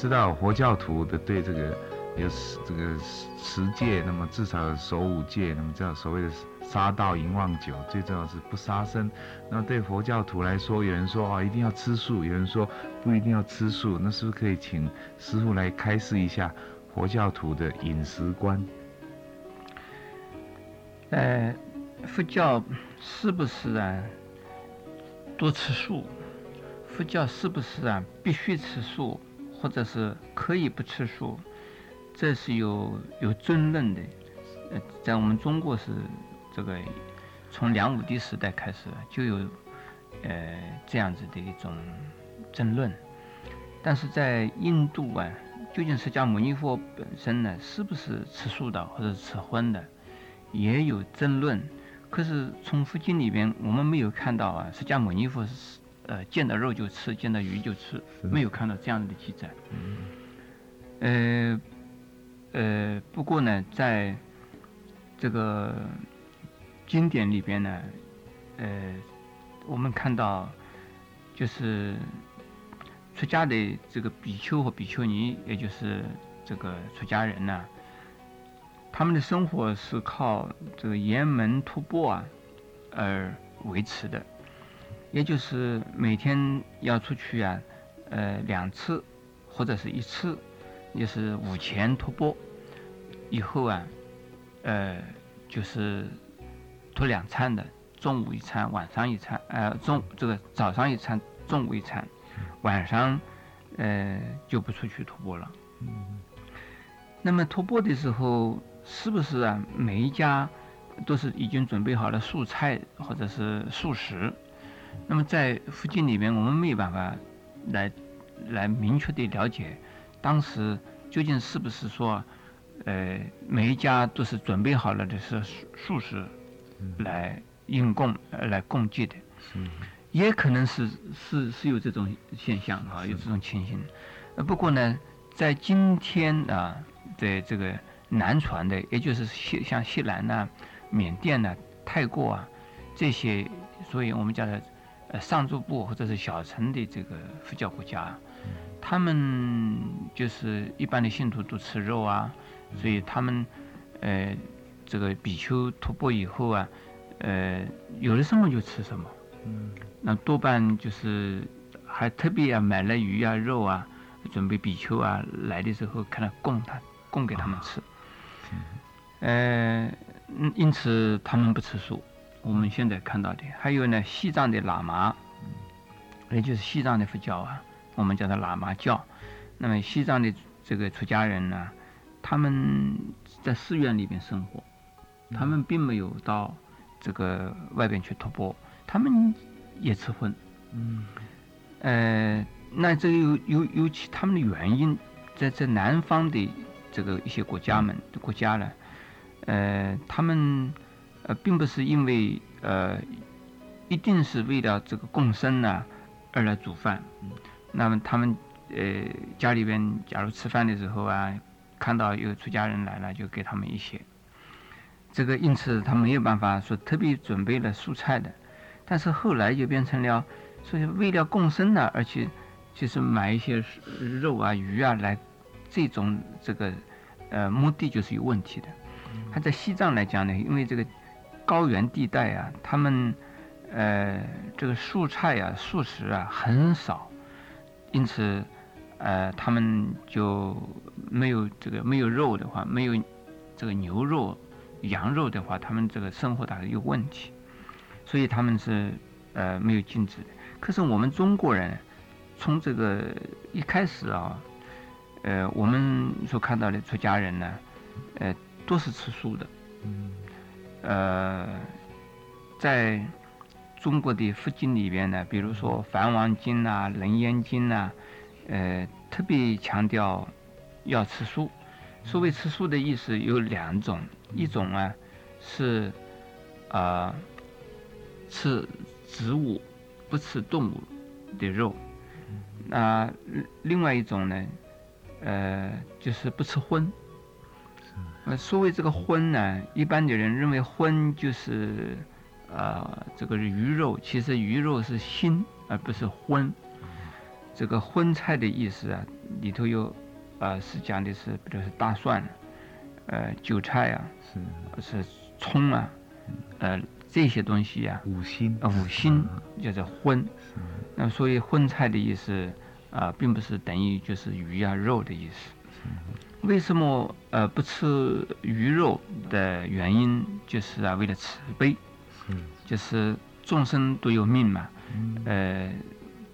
知道佛教徒的对这个有十这个十戒，那么至少有守五戒，那么这样所谓的杀盗淫妄酒，最重要是不杀生。那对佛教徒来说，有人说啊一定要吃素，有人说不一定要吃素，那是不是可以请师傅来开示一下佛教徒的饮食观？呃，佛教是不是啊多吃素？佛教是不是啊必须吃素，或者是可以不吃素？这是有有争论的。呃，在我们中国是这个从梁武帝时代开始就有呃这样子的一种争论，但是在印度啊，究竟释迦牟尼佛本身呢是不是吃素的，或者吃荤的？也有争论，可是从佛经里边，我们没有看到啊，释迦牟尼佛是呃见到肉就吃，见到鱼就吃，没有看到这样的记载。呃呃，不过呢，在这个经典里边呢，呃，我们看到就是出家的这个比丘和比丘尼，也就是这个出家人呢。他们的生活是靠这个沿门突破啊而维持的，也就是每天要出去啊，呃两次或者是一次，就是午前徒步，以后啊，呃就是徒两餐的，中午一餐，晚上一餐，呃中这个早上一餐，中午一餐，晚上呃就不出去徒步了。那么徒步的时候。是不是啊？每一家都是已经准备好了素菜或者是素食。那么在附近里面，我们没有办法来来明确的了解当时究竟是不是说，呃，每一家都是准备好了的是素食来应供来供给的。也可能是是是有这种现象啊，有这种情形。呃，不过呢，在今天啊在这个。南传的，也就是西像西南呐、缅甸呐、泰国啊这些，所以我们叫的呃上座部或者是小城的这个佛教国家，他们就是一般的信徒都吃肉啊，所以他们呃这个比丘徒步以后啊，呃有了什么就吃什么，嗯那多半就是还特别啊买了鱼啊肉啊，准备比丘啊来的时候看到供他供给他们吃。呃，因此他们不吃素。我们现在看到的还有呢，西藏的喇嘛，也就是西藏的佛教啊，我们叫它喇嘛教。那么西藏的这个出家人呢，他们在寺院里边生活，他们并没有到这个外边去托钵，他们也吃荤。嗯，呃，那这个有有有其他们的原因，在在南方的这个一些国家们国家呢。呃，他们呃，并不是因为呃，一定是为了这个共生呢而来煮饭。那么他们呃，家里边假如吃饭的时候啊，看到有出家人来了，就给他们一些。这个因此他没有办法说特别准备了蔬菜的，但是后来就变成了所以为了共生呢，而且就是买一些肉啊、鱼啊来，这种这个呃目的就是有问题的。他在西藏来讲呢，因为这个高原地带啊，他们呃这个蔬菜啊、素食啊很少，因此呃他们就没有这个没有肉的话，没有这个牛肉、羊肉的话，他们这个生活大概有问题，所以他们是呃没有禁止。可是我们中国人从这个一开始啊，呃我们所看到的出家人呢，呃。都是吃素的，呃，在中国的佛经里边呢，比如说《梵王经》啊，《楞严经》呐，呃，特别强调要吃素。所谓吃素的意思有两种，一种啊是啊吃植物，不吃动物的肉；那另外一种呢，呃，就是不吃荤。呃，所谓这个荤呢，一般的人认为荤就是，呃，这个鱼肉，其实鱼肉是腥，而不是荤。这个荤菜的意思啊，里头有呃是讲的是，比如是大蒜，呃，韭菜啊，是。是葱啊，呃，这些东西呀、五辛。啊，五辛叫做荤。那所以荤菜的意思啊，并不是等于就是鱼啊肉的意思。为什么呃不吃鱼肉的原因，就是啊为了慈悲，是就是众生都有命嘛，嗯呃，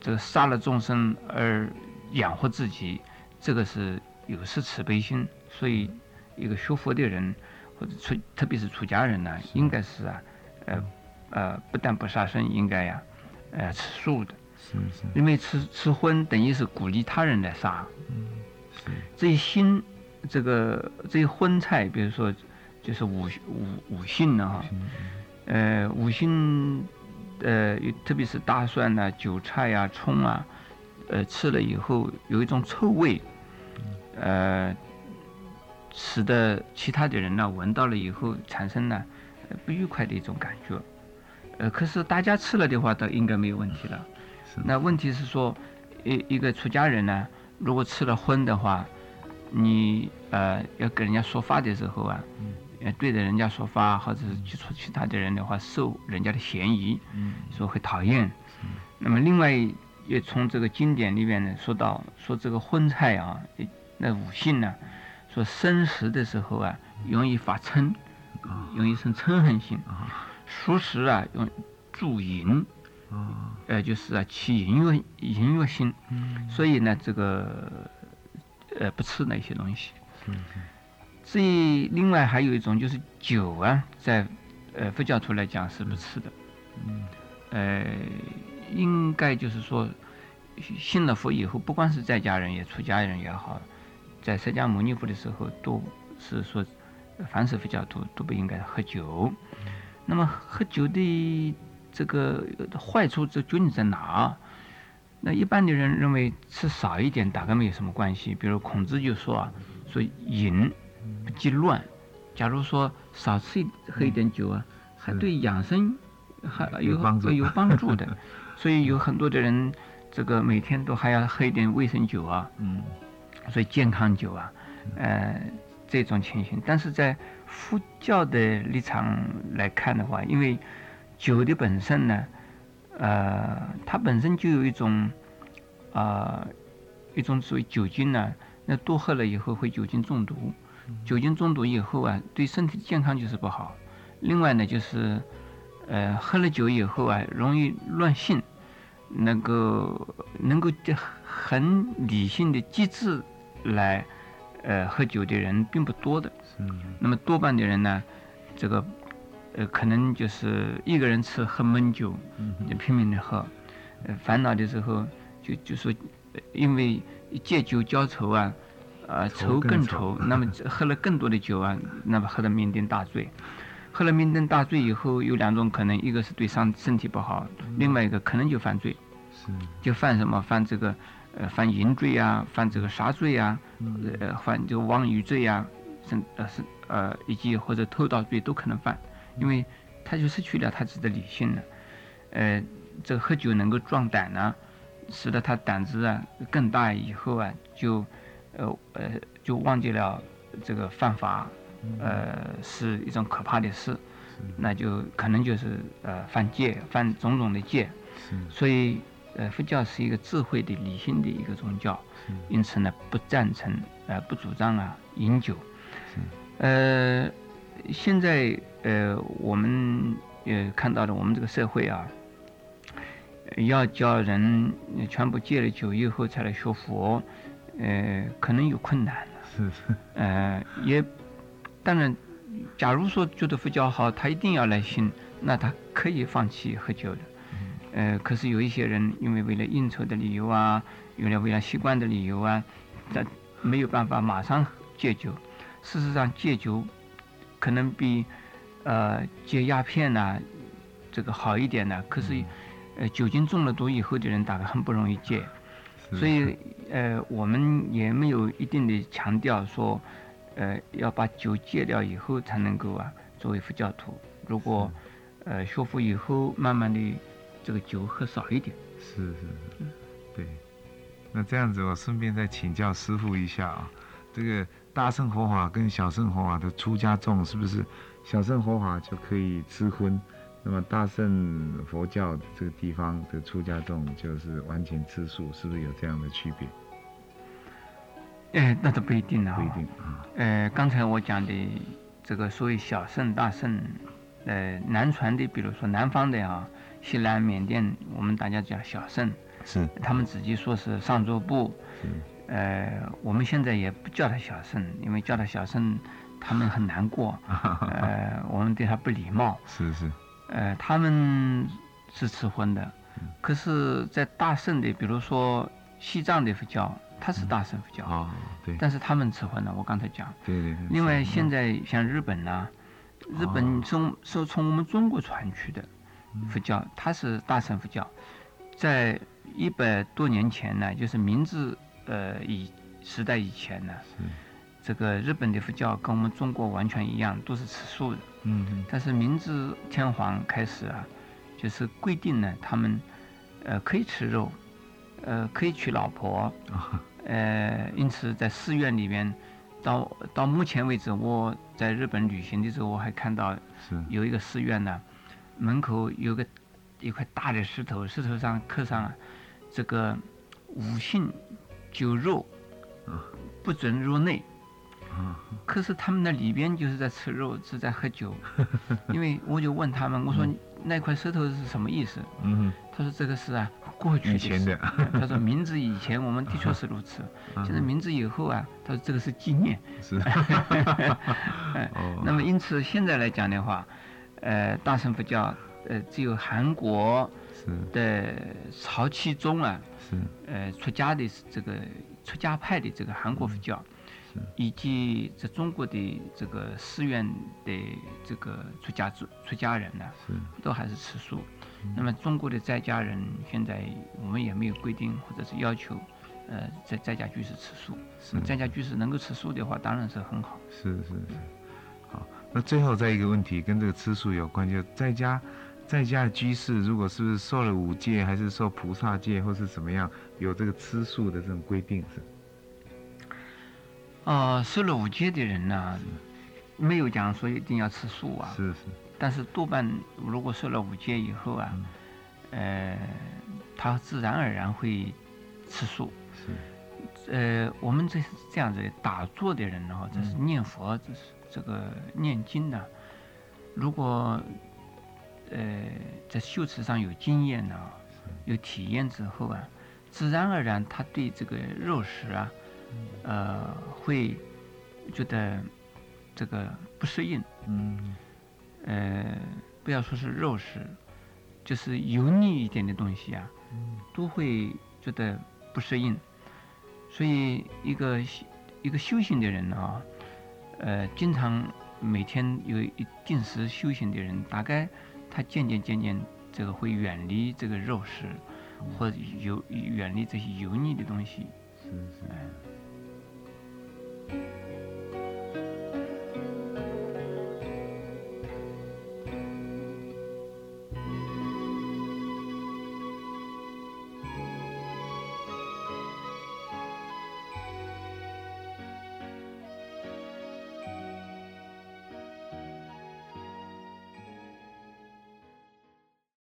这个杀了众生而养活自己，这个是有失慈悲心。所以一个学佛的人或者出特别是出家人呢，应该是啊，呃呃不但不杀生，应该呀、呃吃素的。是是因为吃吃荤等于是鼓励他人来杀。是这些辛，这个这些荤菜，比如说就是五五五性的哈，呃，五辛，呃，特别是大蒜呐、韭菜啊、葱啊，呃，吃了以后有一种臭味，呃，使得其他的人呢闻到了以后产生了呃不愉快的一种感觉。呃，可是大家吃了的话，倒应该没有问题了。那问题是说，一一个出家人呢，如果吃了荤的话，你呃要跟人家说话的时候啊，呃对着人家说话，或者是接触其他的人的话，受人家的嫌疑，嗯。说会讨厌。那么另外也从这个经典里面呢说到，说这个荤菜啊，那五性呢，说生食的时候啊，容易发嗔，啊。容易生嗔恨心；啊。熟食啊，用助淫，啊。呃，就是啊起淫欲淫欲心。嗯。所以呢，这个呃不吃那些东西。至于另外还有一种就是酒啊，在呃佛教徒来讲是不吃的。嗯呃，应该就是说，信了佛以后，不光是在家人也出家人也好，在释迦牟尼佛的时候，都是说，呃凡是佛教徒都不应该喝酒。那么喝酒的这个坏处这究竟在哪？那一般的人认为吃少一点大概没有什么关系。比如孔子就说啊，说饮不忌乱。假如说少吃一喝一点酒啊，还对养生还有有帮助有 帮助的。所以有很多的人，这个每天都还要喝一点卫生酒啊，嗯所以健康酒啊，呃，这种情形。但是在佛教的立场来看的话，因为酒的本身呢，呃，它本身就有一种啊、一种所谓酒精呢，那多喝了以后会酒精中毒，酒精中毒以后啊，对身体健康就是不好。另外呢，就是呃，喝了酒以后啊，容易乱性，能够能够这很理性的机制来呃喝酒的人并不多的。是那么多半的人呢，这个呃可能就是一个人吃喝闷酒，嗯就拼命的喝，呃烦恼的时候就就说，呃因为借酒浇愁啊，啊愁愁更愁，那么 喝了更多的酒啊，那么喝得酩酊大醉。喝了酩酊大醉以后，有两种可能，一个是对伤身体不好，另外一个可能就犯罪，是。就犯什么？犯这个，呃，犯淫罪啊，犯这个杀罪啊，呃，犯这个妄语罪啊，甚呃是呃以及或者偷盗罪都可能犯，因为他就失去了他自己的理性了，呃，这个喝酒能够壮胆呢、使得他胆子啊更大，以后啊就，呃呃就忘记了这个犯法，呃是一种可怕的事，那就可能就是呃犯戒，犯种种的戒，所以呃佛教是一个智慧的、理性的一个宗教，因此呢不赞成呃不主张啊饮酒，呃现在呃我们呃看到了我们这个社会啊。呃要叫人呃全部戒了酒以后才来学佛，呃，可能有困难。是是呃，也当然，假如说觉得佛教好，他一定要来信，那他可以放弃喝酒的。呃，可是有一些人因为为了应酬的理由啊，有了为了习惯的理由啊，他没有办法马上戒酒。事实上，戒酒可能比呃戒鸦片呐、这个好一点呢。可是，呃，酒精中了毒以后的人大概很不容易戒。是所以，呃，我们也没有一定的强调说，呃，要把酒戒掉以后才能够啊作为佛教徒。如果呃学佛以后，慢慢的这个酒喝少一点。是是是，对，那这样子，我顺便再请教师傅一下啊，这个大乘佛法跟小乘佛法的出家众，是不是小乘佛法就可以吃荤？那么大乘佛教这个地方的出家众就是完全吃素，是不是有这样的区别？哎，那都不一定啊。不一定啊。呃，刚才我讲的这个所谓小圣、大圣，呃，南传的，比如说南方的啊，西南、缅甸，我们大家讲小圣，是他们自己说是上座部。是。呃，我们现在也不叫他小圣，因为叫他小圣，他们很难过。呃，我们对他不礼貌。是是。呃，他们是吃荤的，可是，在大圣的，比如说西藏的佛教，它是大圣佛教啊，对，但是他们吃荤的。我刚才讲，对对对。另外，现在像日本呢，日本从是从我们中国传去的佛教，它是大乘佛教，在一百多年前呢，就是明治呃以时代以前呢。这个日本的佛教跟我们中国完全一样，都是吃素的。嗯。但是明治天皇开始啊，就是规定呢，他们呃可以吃肉，呃可以娶老婆。呃，因此在寺院里面，到到目前为止，我在日本旅行的时候，我还看到有一个寺院呢，门口有个一块大的石头，石头上刻上这个五姓酒肉，不准入内。可是他们那里边就是在吃肉，是在喝酒，因为我就问他们，我说那块石头是什么意思？嗯，他说这个是啊，过去的事。他说明治以前我们的确是如此，现在明治以后啊，他说这个是纪念。是。那么因此现在来讲的话，呃，大乘佛教呃只有韩国的曹其宗啊，是呃出家的这个出家派的这个韩国佛教。以及在中国的这个寺院的这个出家出出家人呢，都还是吃素。那么中国的在家人现在我们也没有规定或者是要求，呃，在在家居士吃素。在家居士能够吃素的话，当然是很好。是是是。好，那最后再一个问题跟这个吃素有关，就在家在家的居士如果是受了五戒，还是受菩萨戒，或是怎么样，有这个吃素的这种规定是？哦，受了五戒的人呢，没有讲说一定要吃素啊。是是。但是多半如果受了五戒以后啊，呃，他自然而然会吃素。是。呃，我们这是这样子打坐的人呢，这是念佛，这是这个念经的。如果呃在修持上有经验呢，有体验之后啊，自然而然他对这个肉食啊。呃，会觉得这个不适应，嗯，呃，不要说是肉食，就是油腻一点的东西啊，都会觉得不适应。所以，一个一个修行的人啊，呃，经常每天有一定时修行的人，大概他渐渐渐渐这个会远离这个肉食，或者油远离这些油腻的东西。是是。You.